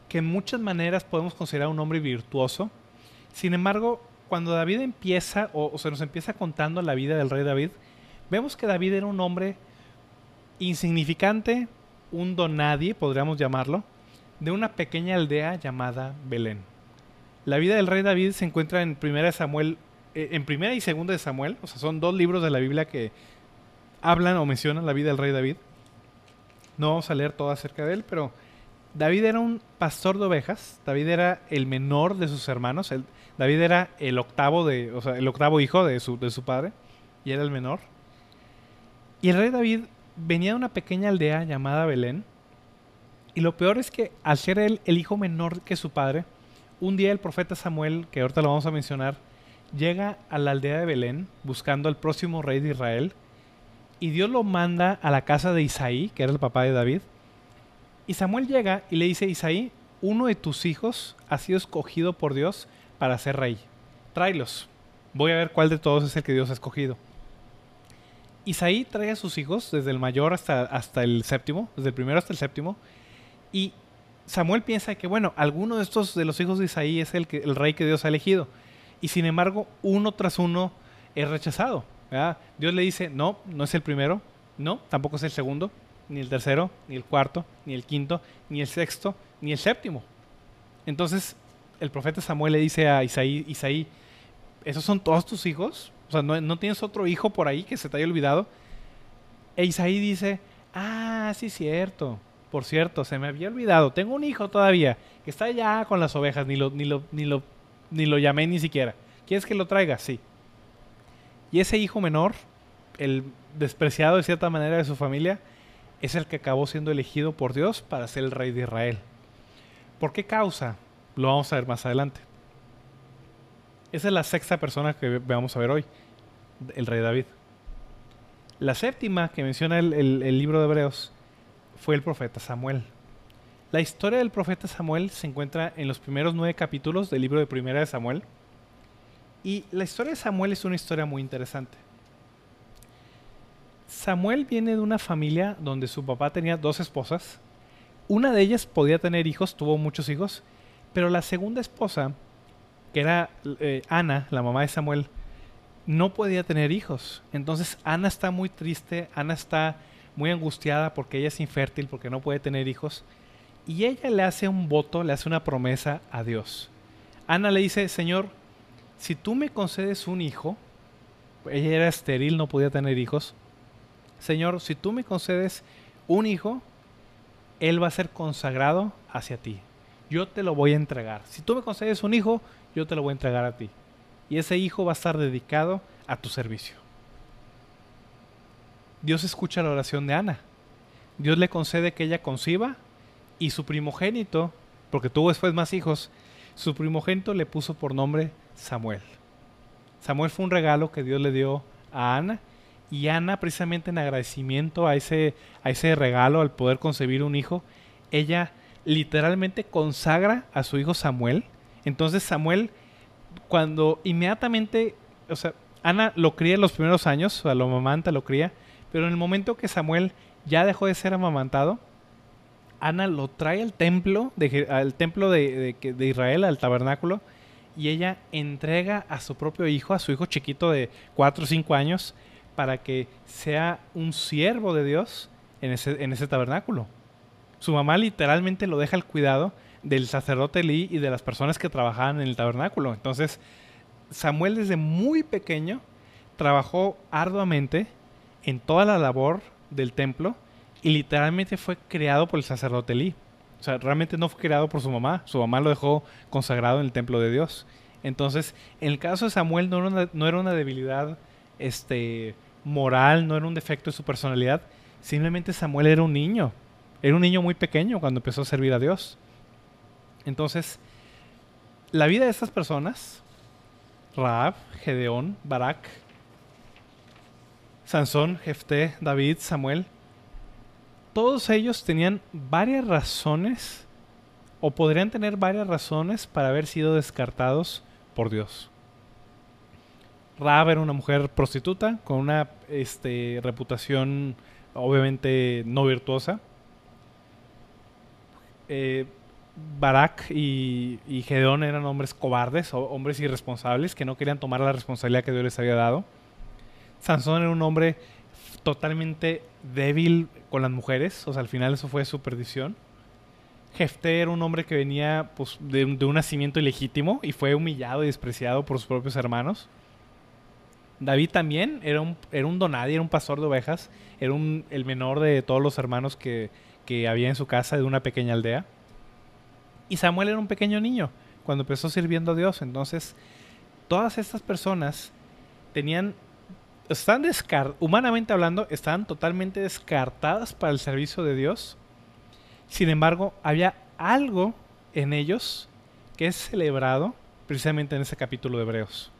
que en muchas maneras podemos considerar un hombre virtuoso. Sin embargo, cuando David empieza, o, o se nos empieza contando la vida del rey David, Vemos que David era un hombre insignificante, un donadie, podríamos llamarlo, de una pequeña aldea llamada Belén. La vida del rey David se encuentra en primera Samuel, eh, en primera y segunda de Samuel, o sea, son dos libros de la Biblia que hablan o mencionan la vida del rey David. No vamos a leer todo acerca de él, pero David era un pastor de ovejas. David era el menor de sus hermanos. David era el octavo de, o sea, el octavo hijo de su, de su padre y era el menor. Y el rey David venía de una pequeña aldea llamada Belén. Y lo peor es que al ser él el hijo menor que su padre, un día el profeta Samuel, que ahorita lo vamos a mencionar, llega a la aldea de Belén buscando al próximo rey de Israel. Y Dios lo manda a la casa de Isaí, que era el papá de David. Y Samuel llega y le dice, Isaí, uno de tus hijos ha sido escogido por Dios para ser rey. Tráelos. Voy a ver cuál de todos es el que Dios ha escogido. Isaí trae a sus hijos, desde el mayor hasta, hasta el séptimo, desde el primero hasta el séptimo, y Samuel piensa que, bueno, alguno de estos, de los hijos de Isaí, es el, el rey que Dios ha elegido. Y sin embargo, uno tras uno es rechazado. Dios le dice, no, no es el primero, no, tampoco es el segundo, ni el tercero, ni el cuarto, ni el quinto, ni el sexto, ni el séptimo. Entonces, el profeta Samuel le dice a Isaí, Isaí, ¿esos son todos tus hijos? O sea, no, tienes otro hijo por ahí que se te haya olvidado. E Isaí dice, ah, sí, cierto. Por cierto, se me había olvidado. Tengo un hijo todavía que está allá con las ovejas. Ni lo, ni lo, ni lo, ni lo llamé ni siquiera. ¿Quieres que lo traiga? Sí. Y ese hijo menor el despreciado de cierta manera de su familia, es el que acabó siendo elegido por Dios para ser el rey de Israel. ¿Por qué causa? Lo vamos a ver más adelante. Esa es la sexta persona que vamos a ver hoy, el rey David. La séptima que menciona el, libro de Hebreos fue el profeta Samuel. La historia del profeta Samuel se encuentra en los primeros nueve capítulos del libro de Primera de Samuel. Y la historia de Samuel es una historia muy interesante. Samuel viene de una familia donde su papá tenía dos esposas. Una de ellas podía tener hijos, tuvo muchos hijos, pero la segunda esposa, que era eh, Ana, la mamá de Samuel, no podía tener hijos. Entonces Ana está muy triste, Ana está muy angustiada porque ella es infértil, porque no puede tener hijos. Y ella le hace un voto, le hace una promesa a Dios. Ana le dice, Señor, si tú me concedes un hijo, ella era estéril, no podía tener hijos, Señor, si tú me concedes un hijo, él va a ser consagrado hacia ti. Yo te lo voy a entregar. Si tú me concedes un hijo, yo te lo voy a entregar a ti. Y ese hijo va a estar dedicado a tu servicio. Dios escucha la oración de Ana. Dios le concede que ella conciba y su primogénito, porque tuvo después más hijos, su primogénito le puso por nombre Samuel. Samuel fue un regalo que Dios le dio a Ana y Ana, precisamente en agradecimiento a ese, a ese regalo, al poder concebir un hijo, ella literalmente consagra a su hijo Samuel. Entonces Samuel, cuando inmediatamente, o sea, Ana lo cría en los primeros años, o sea, lo amamanta, lo cría, pero en el momento que Samuel ya dejó de ser amamantado, Ana lo trae al templo, de, al templo de, Israel, al tabernáculo, y ella entrega a su propio hijo, a su hijo chiquito de 4 o 5 años, para que sea un siervo de Dios en ese tabernáculo. Su mamá literalmente lo deja al cuidado del sacerdote Lee y de las personas que trabajaban en el tabernáculo. Entonces, Samuel desde muy pequeño trabajó arduamente en toda la labor del templo y literalmente fue creado por el sacerdote Lee. O sea, realmente no fue creado por su mamá. Su mamá lo dejó consagrado en el templo de Dios. Entonces, en el caso de Samuel no era una, no era una debilidad este, moral, no era un defecto de su personalidad. Simplemente Samuel era un niño. Era un niño muy pequeño cuando empezó a servir a Dios. Entonces, la vida de estas personas, Raab, Gedeón, Barak, Sansón, Jefté, David, Samuel, todos ellos tenían varias razones o podrían tener varias razones para haber sido descartados por Dios. Raab era una mujer prostituta con una este, reputación obviamente no virtuosa. Eh, Barak y, y, eran hombres cobardes, hombres irresponsables que no querían tomar la responsabilidad que Dios les había dado. Sansón era un hombre totalmente débil con las mujeres, o sea, al final eso fue su perdición. Jefté era un hombre que venía pues, de, un nacimiento ilegítimo y fue humillado y despreciado por sus propios hermanos. David también era un, era un era un pastor de ovejas, era el menor de todos los hermanos que había en su casa de una pequeña aldea. Y Samuel era un pequeño niño cuando empezó sirviendo a Dios. Entonces, todas estas personas tenían, están humanamente hablando, estaban totalmente descartadas para el servicio de Dios. Sin embargo, había algo en ellos que es celebrado precisamente en ese capítulo de Hebreos.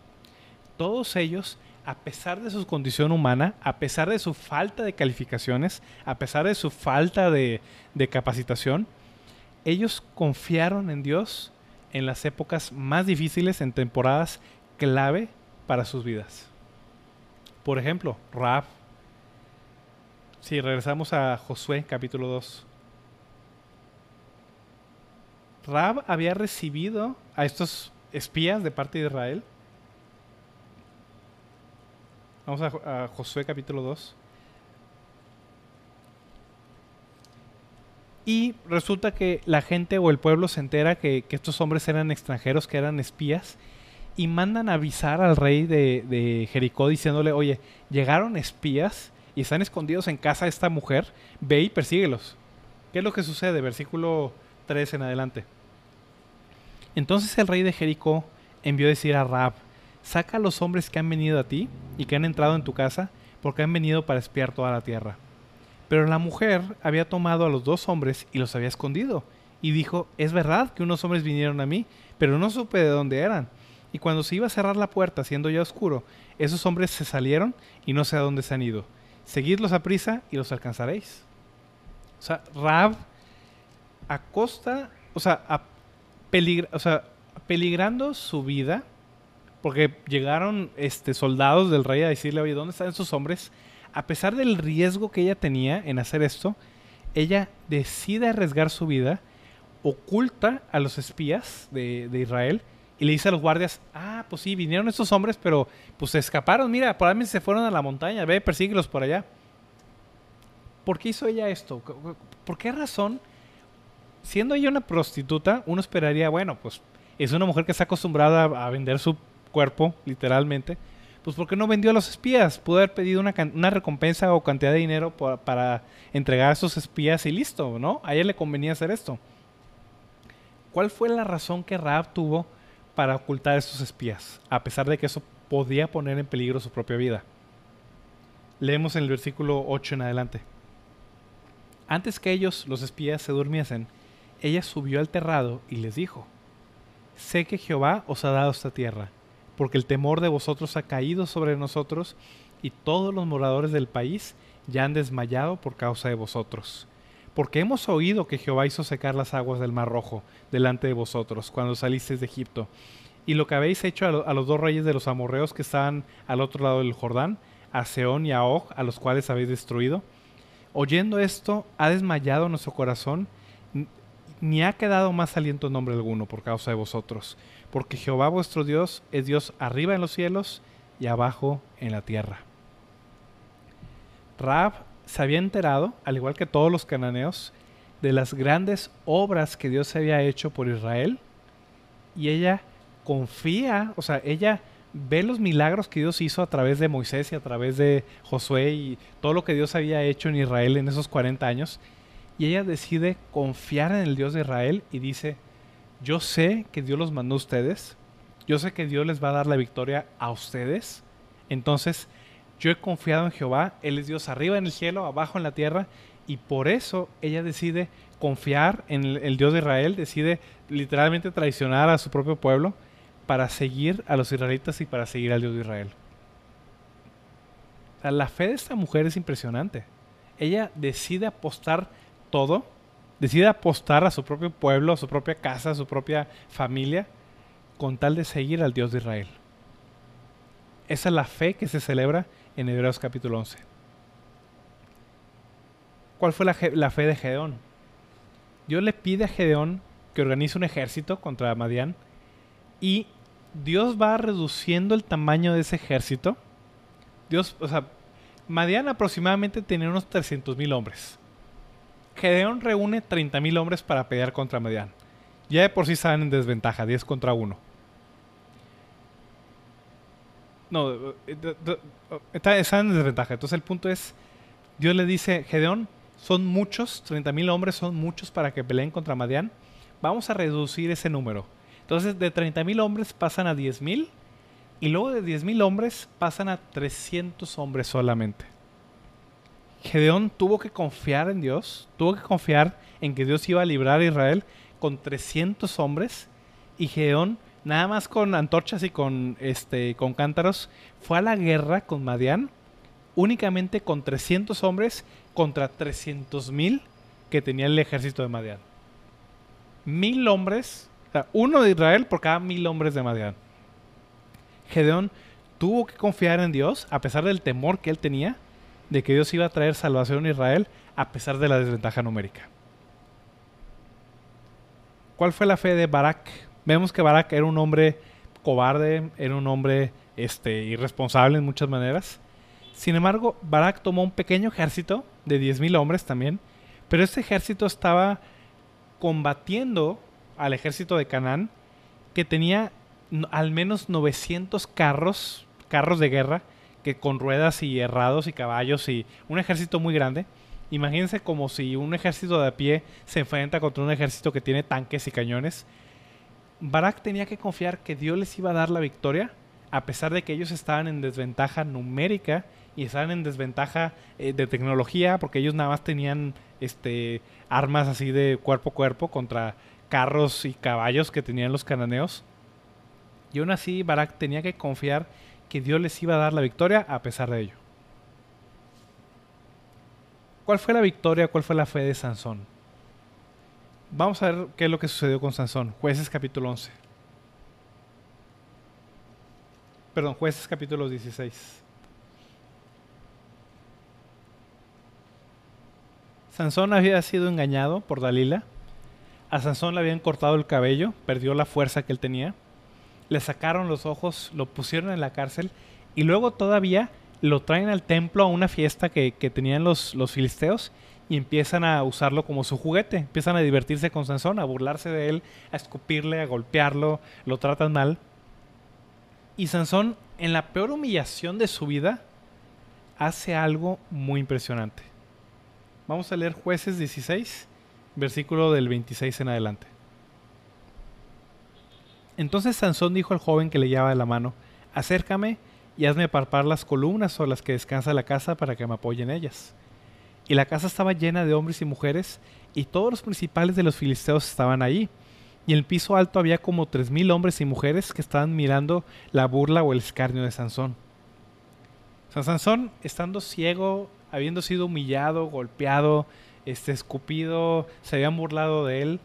Todos ellos a pesar de su condición humana, a pesar de su falta de calificaciones, a pesar de su falta de, capacitación, ellos confiaron en Dios en las épocas más difíciles, en temporadas clave para sus vidas. Por ejemplo, Raab. Si regresamos a Josué capítulo 2. Raab había recibido a estos espías de parte de Israel Vamos a, Josué capítulo 2. Y resulta que la gente o el pueblo se entera que, estos hombres eran extranjeros, que eran espías, y mandan avisar al rey de, Jericó diciéndole, oye, llegaron espías y están escondidos en casa de esta mujer, ve y persíguelos. ¿Qué es lo que sucede? Versículo 3 en adelante. Entonces el rey de Jericó envió a decir a Raab, saca a los hombres que han venido a ti y que han entrado en tu casa porque han venido para espiar toda la tierra. Pero la mujer había tomado a los dos hombres y los había escondido. Y dijo, es verdad que unos hombres vinieron a mí, pero no supe de dónde eran. Y cuando se iba a cerrar la puerta, siendo ya oscuro, esos hombres se salieron y no sé a dónde se han ido. Seguidlos a prisa y los alcanzaréis. O sea, Rab a costa, o sea, a o sea, peligrando su vida, porque llegaron este, soldados del rey a decirle, oye, ¿dónde están esos hombres? A pesar del riesgo que ella tenía en hacer esto, ella decide arriesgar su vida, oculta a los espías de, Israel y le dice a los guardias, ah, pues sí, vinieron estos hombres, pero pues se escaparon, mira, probablemente se fueron a la montaña, ve, persíguelos por allá. ¿Por qué hizo ella esto? ¿Por qué razón? Siendo ella una prostituta, uno esperaría, bueno, pues es una mujer que está acostumbrada a vender su cuerpo, literalmente. Pues ¿por qué no vendió a los espías? Pudo haber pedido una, recompensa o cantidad de dinero para entregar a esos espías y listo, ¿no? A ella le convenía hacer esto. ¿Cuál fue la razón que Raab tuvo para ocultar a esos espías? A pesar de que eso podía poner en peligro su propia vida. Leemos en el versículo 8 en adelante. Antes que ellos, los espías, se durmiesen, ella subió al terrado y les dijo, Sé que Jehová os ha dado esta tierra, porque el temor de vosotros ha caído sobre nosotros, y todos los moradores del país ya han desmayado por causa de vosotros. Porque hemos oído que Jehová hizo secar las aguas del Mar Rojo delante de vosotros cuando salisteis de Egipto, y lo que habéis hecho a, los dos reyes de los amorreos que estaban al otro lado del Jordán, a Seón y a Og, a los cuales habéis destruido, Oyendo esto, ha desmayado nuestro corazón, ni ha quedado más aliento en nombre alguno por causa de vosotros, porque Jehová vuestro Dios es Dios arriba en los cielos y abajo en la tierra. Rab se había enterado, al igual que todos los cananeos, de las grandes obras que Dios había hecho por Israel, y ella confía, o sea, ella ve los milagros que Dios hizo a través de Moisés y a través de Josué y todo lo que Dios había hecho en Israel en esos 40 años. Y ella decide confiar en el Dios de Israel y dice, yo sé que Dios los mandó a ustedes, yo sé que Dios les va a dar la victoria a ustedes, entonces yo he confiado en Jehová, Él es Dios arriba en el cielo, abajo en la tierra, y por eso ella decide confiar en el, el Dios de Israel, decide literalmente traicionar a su propio pueblo para seguir a los israelitas y para seguir al Dios de Israel. la fe de esta mujer es impresionante. Ella decide apostar todo, decide apostar a su propio pueblo, a su propia casa, a su propia familia, con tal de seguir al Dios de Israel. Esa es la fe que se celebra en Hebreos capítulo 11. ¿Cuál fue la, fe de Gedeón? Dios le pide a Gedeón que organice un ejército contra Madián y Dios va reduciendo el tamaño de ese ejército. Dios, o sea, Madian aproximadamente tenía unos 300 mil hombres. Gedeón reúne 30 mil hombres para pelear contra Madian. Ya de por sí estaban en desventaja, 10 contra 1. No, estaban en desventaja. Entonces el punto es, Dios le dice, Gedeón, son muchos, 30 mil hombres son muchos para que peleen contra Madian. Vamos a reducir ese número entonces de 30.000 hombres pasan a 10.000 y luego de 10.000 hombres pasan a 300 hombres solamente. Gedeón tuvo que confiar en Dios, tuvo que confiar en que Dios iba a librar a Israel con 300 hombres y Gedeón nada más con antorchas y con este con cántaros fue a la guerra con Madián únicamente con 300 hombres contra 300.000 que tenía el ejército de Madián. Mil hombres uno de Israel por cada mil hombres de Madián. Gedeón tuvo que confiar en Dios, a pesar del temor que él tenía, de que Dios iba a traer salvación a Israel, a pesar de la desventaja numérica. ¿Cuál fue la fe de Barak? Vemos que Barak era un hombre cobarde, era un hombre este, irresponsable en muchas maneras. Sin embargo, Barak tomó un pequeño ejército de 10.000 hombres también, pero este ejército estaba combatiendo al ejército de Canaán que tenía al menos 900 carros, carros de guerra, que con ruedas y herrados y caballos y un ejército muy grande. Imagínense como si un ejército de a pie se enfrenta contra un ejército que tiene tanques y cañones. Barak tenía que confiar que Dios les iba a dar la victoria, a pesar de que ellos estaban en desventaja numérica y estaban en desventaja eh, de tecnología porque ellos nada más tenían este armas así de cuerpo a cuerpo contra carros y caballos que tenían los cananeos. Y aún así Barak tenía que confiar que Dios les iba a dar la victoria a pesar de ello. ¿Cuál fue la victoria? ¿Cuál fue la fe de Sansón? Vamos a ver qué es lo que sucedió con Sansón. Jueces capítulo 11. Perdón, jueces capítulo 16. Sansón había sido engañado por Dalila. A Sansón le habían cortado el cabello, perdió la fuerza que él tenía. Le sacaron los ojos, lo pusieron en la cárcel y luego todavía lo traen al templo a una fiesta que, tenían los, los filisteos y empiezan a usarlo como su juguete. Empiezan a divertirse con Sansón, a burlarse de él, a escupirle, a golpearlo, lo tratan mal. Y Sansón, en la peor humillación de su vida, hace algo muy impresionante. Vamos a leer jueces 16, versículo del 26 en adelante. Entonces Sansón dijo al joven que le llevaba la mano, acércame y hazme parpar las columnas o las que descansa la casa para que me apoyen ellas. Y la casa estaba llena de hombres y mujeres, y todos los principales de los filisteos estaban allí. Y en el piso alto había como tres mil hombres y mujeres que estaban mirando la burla o el escarnio de Sansón. San Sansón, estando ciego, habiendo sido humillado, golpeado, este, escupido, se habían burlado de él,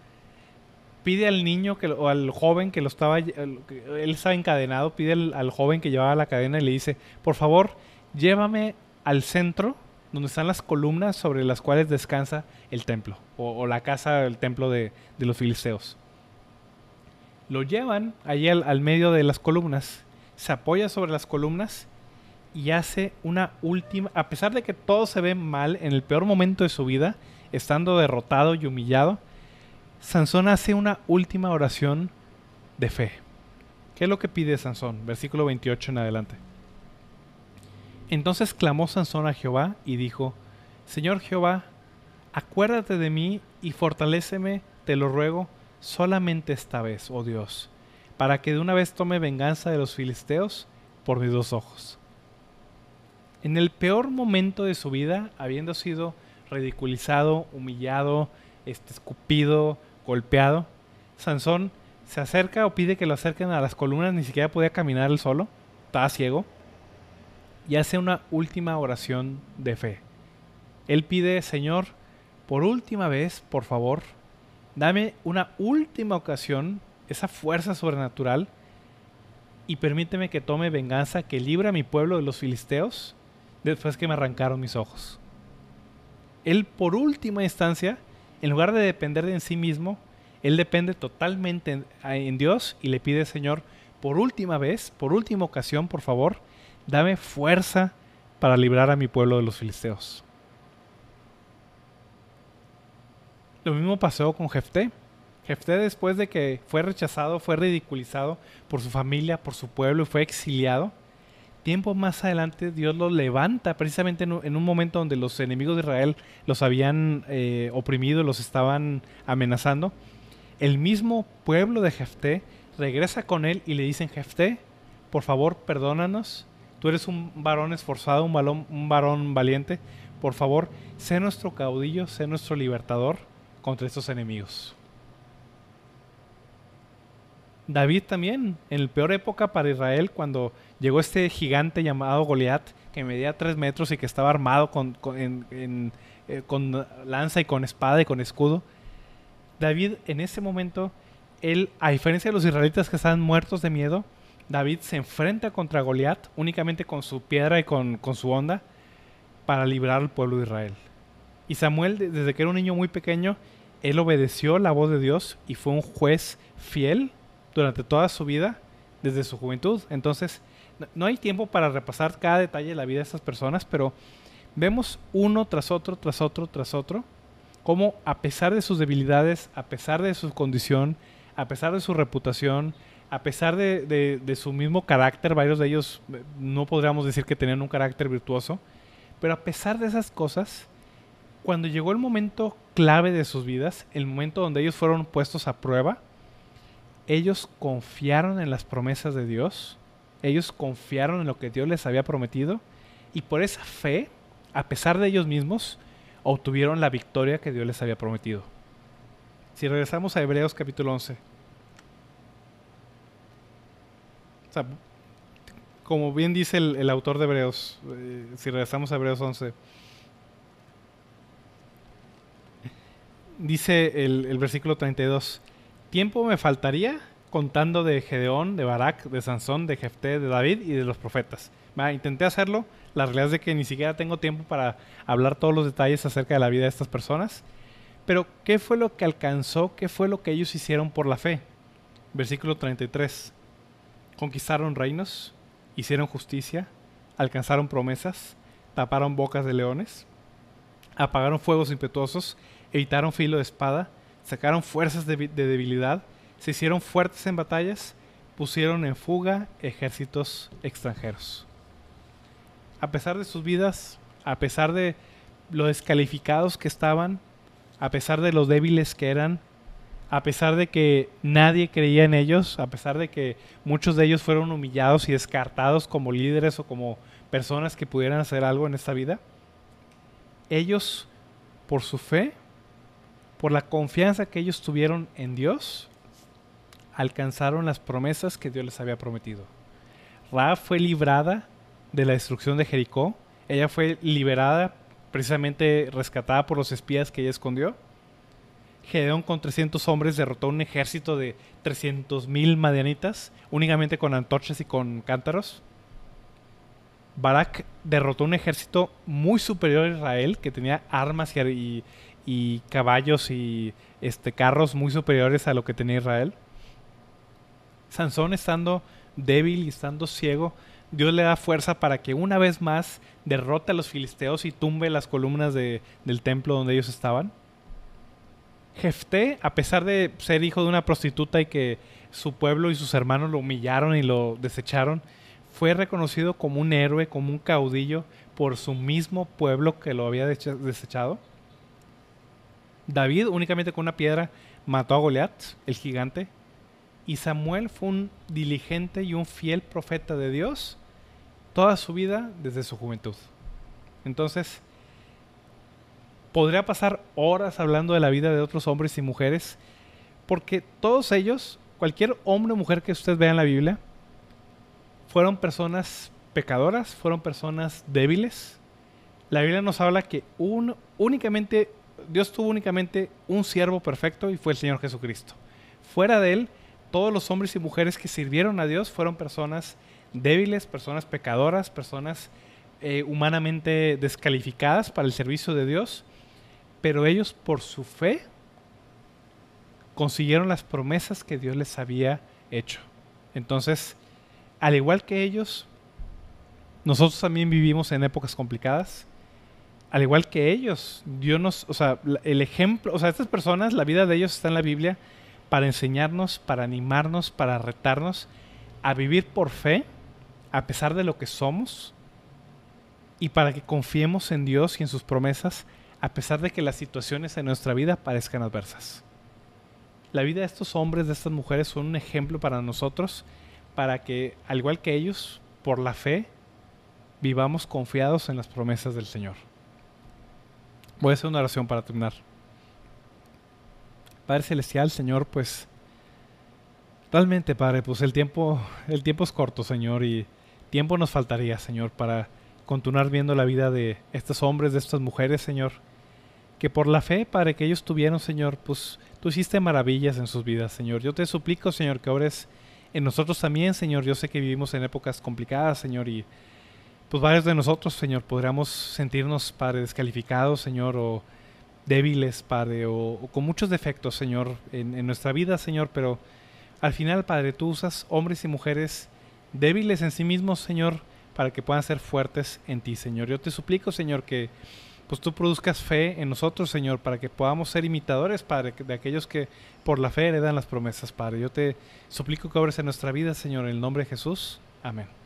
pide al niño que, o al joven que lo estaba, él estaba encadenado, pide al, joven que llevaba la cadena y le dice, por favor, llévame al centro donde están las columnas sobre las cuales descansa el templo, o, la casa, el templo de, los filisteos. Lo llevan allí al medio de las columnas, se apoya sobre las columnas y hace una última, a pesar de que todo se ve mal en el peor momento de su vida, estando derrotado y humillado, Sansón hace una última oración de fe. ¿Qué es lo que pide Sansón? Versículo 28 en adelante. Entonces clamó Sansón a Jehová y dijo, Señor Jehová, acuérdate de mí y fortaléceme, te lo ruego, solamente esta vez, oh Dios, para que de una vez tome venganza de los filisteos por mis dos ojos en el peor momento de su vida, habiendo sido ridiculizado, humillado, este, escupido, golpeado, Sansón se acerca o pide que lo acerquen a las columnas, ni siquiera podía caminar él solo, estaba ciego, y hace una última oración de fe. Él pide, Señor, por última vez, por favor, dame una última ocasión, esa fuerza sobrenatural, y permíteme que tome venganza, que libre a mi pueblo de los filisteos después que me arrancaron mis ojos. Él, por última instancia, en lugar de depender de en sí mismo, él depende totalmente en, Dios y le pide, Señor, por última vez, por última ocasión, por favor, dame fuerza para librar a mi pueblo de los filisteos. Lo mismo pasó con Jefté. Jefté después de que fue rechazado, fue ridiculizado por su familia, por su pueblo y fue exiliado, tiempo más adelante Dios los levanta precisamente en un, momento donde los enemigos de Israel los habían eh, oprimido, los estaban amenazando. El mismo pueblo de Jefté regresa con él y le dicen, Jefté, por favor, perdónanos. Tú eres un varón esforzado, un, un varón valiente. Por favor, sé nuestro caudillo, sé nuestro libertador contra estos enemigos. David también, en la peor época para Israel, cuando llegó este gigante llamado Goliat, que medía tres metros y que estaba armado con, eh, con, lanza y con espada y con escudo. David, en ese momento, él, a diferencia de los israelitas que estaban muertos de miedo, David se enfrenta contra Goliat únicamente con su piedra y con, con su onda para librar al pueblo de Israel. Y Samuel, desde que era un niño muy pequeño, él obedeció la voz de Dios y fue un juez fiel durante toda su vida, desde su juventud. Entonces, no hay tiempo para repasar cada detalle de la vida de estas personas, pero vemos uno tras otro, tras otro, tras otro, cómo a pesar de sus debilidades, a pesar de su condición, a pesar de su reputación, a pesar de, su mismo carácter, varios de ellos eh, no podríamos decir que tenían un carácter virtuoso, pero a pesar de esas cosas, cuando llegó el momento clave de sus vidas, el momento donde ellos fueron puestos a prueba, ellos confiaron en las promesas de Dios, ellos confiaron en lo que Dios les había prometido Y por esa fe, a pesar de ellos mismos, obtuvieron la victoria que Dios les había prometido. Si regresamos a Hebreos capítulo 11. como bien dice el, autor de Hebreos, eh, si regresamos a Hebreos 11, dice el, el versículo 32, tiempo me faltaría contando de Gedeón, de Barak, de Sansón, de Jefté, de David y de los profetas. intenté hacerlo, la realidad es de que ni siquiera tengo tiempo para hablar todos los detalles acerca de la vida de estas personas. Pero, ¿qué fue lo que alcanzó? ¿Qué fue lo que ellos hicieron por la fe? Versículo 33. Conquistaron reinos, hicieron justicia, alcanzaron promesas, taparon bocas de leones, apagaron fuegos impetuosos, evitaron filo de espada, sacaron fuerzas de debilidad, se hicieron fuertes en batallas, pusieron en fuga ejércitos extranjeros. A pesar de sus vidas, a pesar de lo descalificados que estaban, a pesar de los débiles que eran, a pesar de que nadie creía en ellos, a pesar de que muchos de ellos fueron humillados y descartados como líderes o como personas que pudieran hacer algo en esta vida, ellos, por su fe, por la confianza que ellos tuvieron en Dios, alcanzaron las promesas que Dios les había prometido. Ra fue librada de la destrucción de Jericó. Ella fue liberada, precisamente rescatada por los espías que ella escondió. Gedeón con 300 hombres derrotó un ejército de 300 mil madianitas, únicamente con antorchas y con cántaros. Barak derrotó un ejército muy superior a Israel, que tenía armas y, y caballos y este, carros muy superiores a lo que tenía Israel. Sansón estando débil y estando ciego, Dios le da fuerza para que una vez más derrote a los filisteos y tumbe las columnas del templo donde ellos estaban. Jefté, a pesar de ser hijo de una prostituta y que su pueblo y sus hermanos lo humillaron y lo desecharon, fue reconocido como un héroe, como un caudillo por su mismo pueblo que lo había desechado. David, únicamente con una piedra, mató a Goliat, el gigante, y Samuel fue un diligente y un fiel profeta de Dios toda su vida desde su juventud. Entonces, podría pasar horas hablando de la vida de otros hombres y mujeres, porque todos ellos, cualquier hombre o mujer que usted vea en la Biblia, fueron personas pecadoras, fueron personas débiles. La Biblia nos habla que un, únicamente, Dios tuvo únicamente un siervo perfecto y fue el Señor Jesucristo. Fuera de él, todos los hombres y mujeres que sirvieron a Dios fueron personas débiles, personas pecadoras, personas eh, humanamente descalificadas para el servicio de Dios, pero ellos por su fe consiguieron las promesas que Dios les había hecho. Entonces, al igual que ellos, nosotros también vivimos en épocas complicadas. Al igual que ellos, Dios nos, o sea, el ejemplo, o sea, estas personas, la vida de ellos está en la Biblia para enseñarnos, para animarnos, para retarnos a vivir por fe, a pesar de lo que somos, y para que confiemos en Dios y en sus promesas, a pesar de que las situaciones en nuestra vida parezcan adversas. La vida de estos hombres, de estas mujeres, son un ejemplo para nosotros, para que, al igual que ellos, por la fe, vivamos confiados en las promesas del Señor. Voy a hacer una oración para terminar. Padre Celestial, Señor, pues realmente, Padre, pues el tiempo, el tiempo es corto, Señor, y tiempo nos faltaría, Señor, para continuar viendo la vida de estos hombres, de estas mujeres, Señor. Que por la fe, Padre, que ellos tuvieron, Señor, pues tú hiciste maravillas en sus vidas, Señor. Yo te suplico, Señor, que obres en nosotros también, Señor. Yo sé que vivimos en épocas complicadas, Señor, y pues varios de nosotros, Señor, podríamos sentirnos, Padre, descalificados, Señor, o débiles, Padre, o, con muchos defectos, Señor, en, nuestra vida, Señor, pero al final, Padre, tú usas hombres y mujeres débiles en sí mismos, Señor, para que puedan ser fuertes en ti, Señor. Yo te suplico, Señor, que pues tú produzcas fe en nosotros, Señor, para que podamos ser imitadores, Padre, de aquellos que por la fe heredan las promesas, Padre. Yo te suplico que obres en nuestra vida, Señor, en el nombre de Jesús. Amén.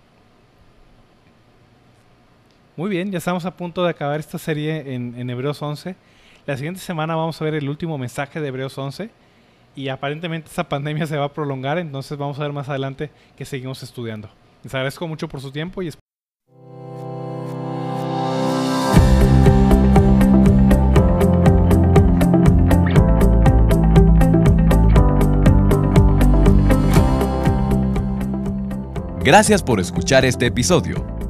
Muy bien, ya estamos a punto de acabar esta serie en, Hebreos 11. La siguiente semana vamos a ver el último mensaje de Hebreos 11 y aparentemente esta pandemia se va a prolongar, entonces vamos a ver más adelante que seguimos estudiando. Les agradezco mucho por su tiempo y Gracias por escuchar este episodio.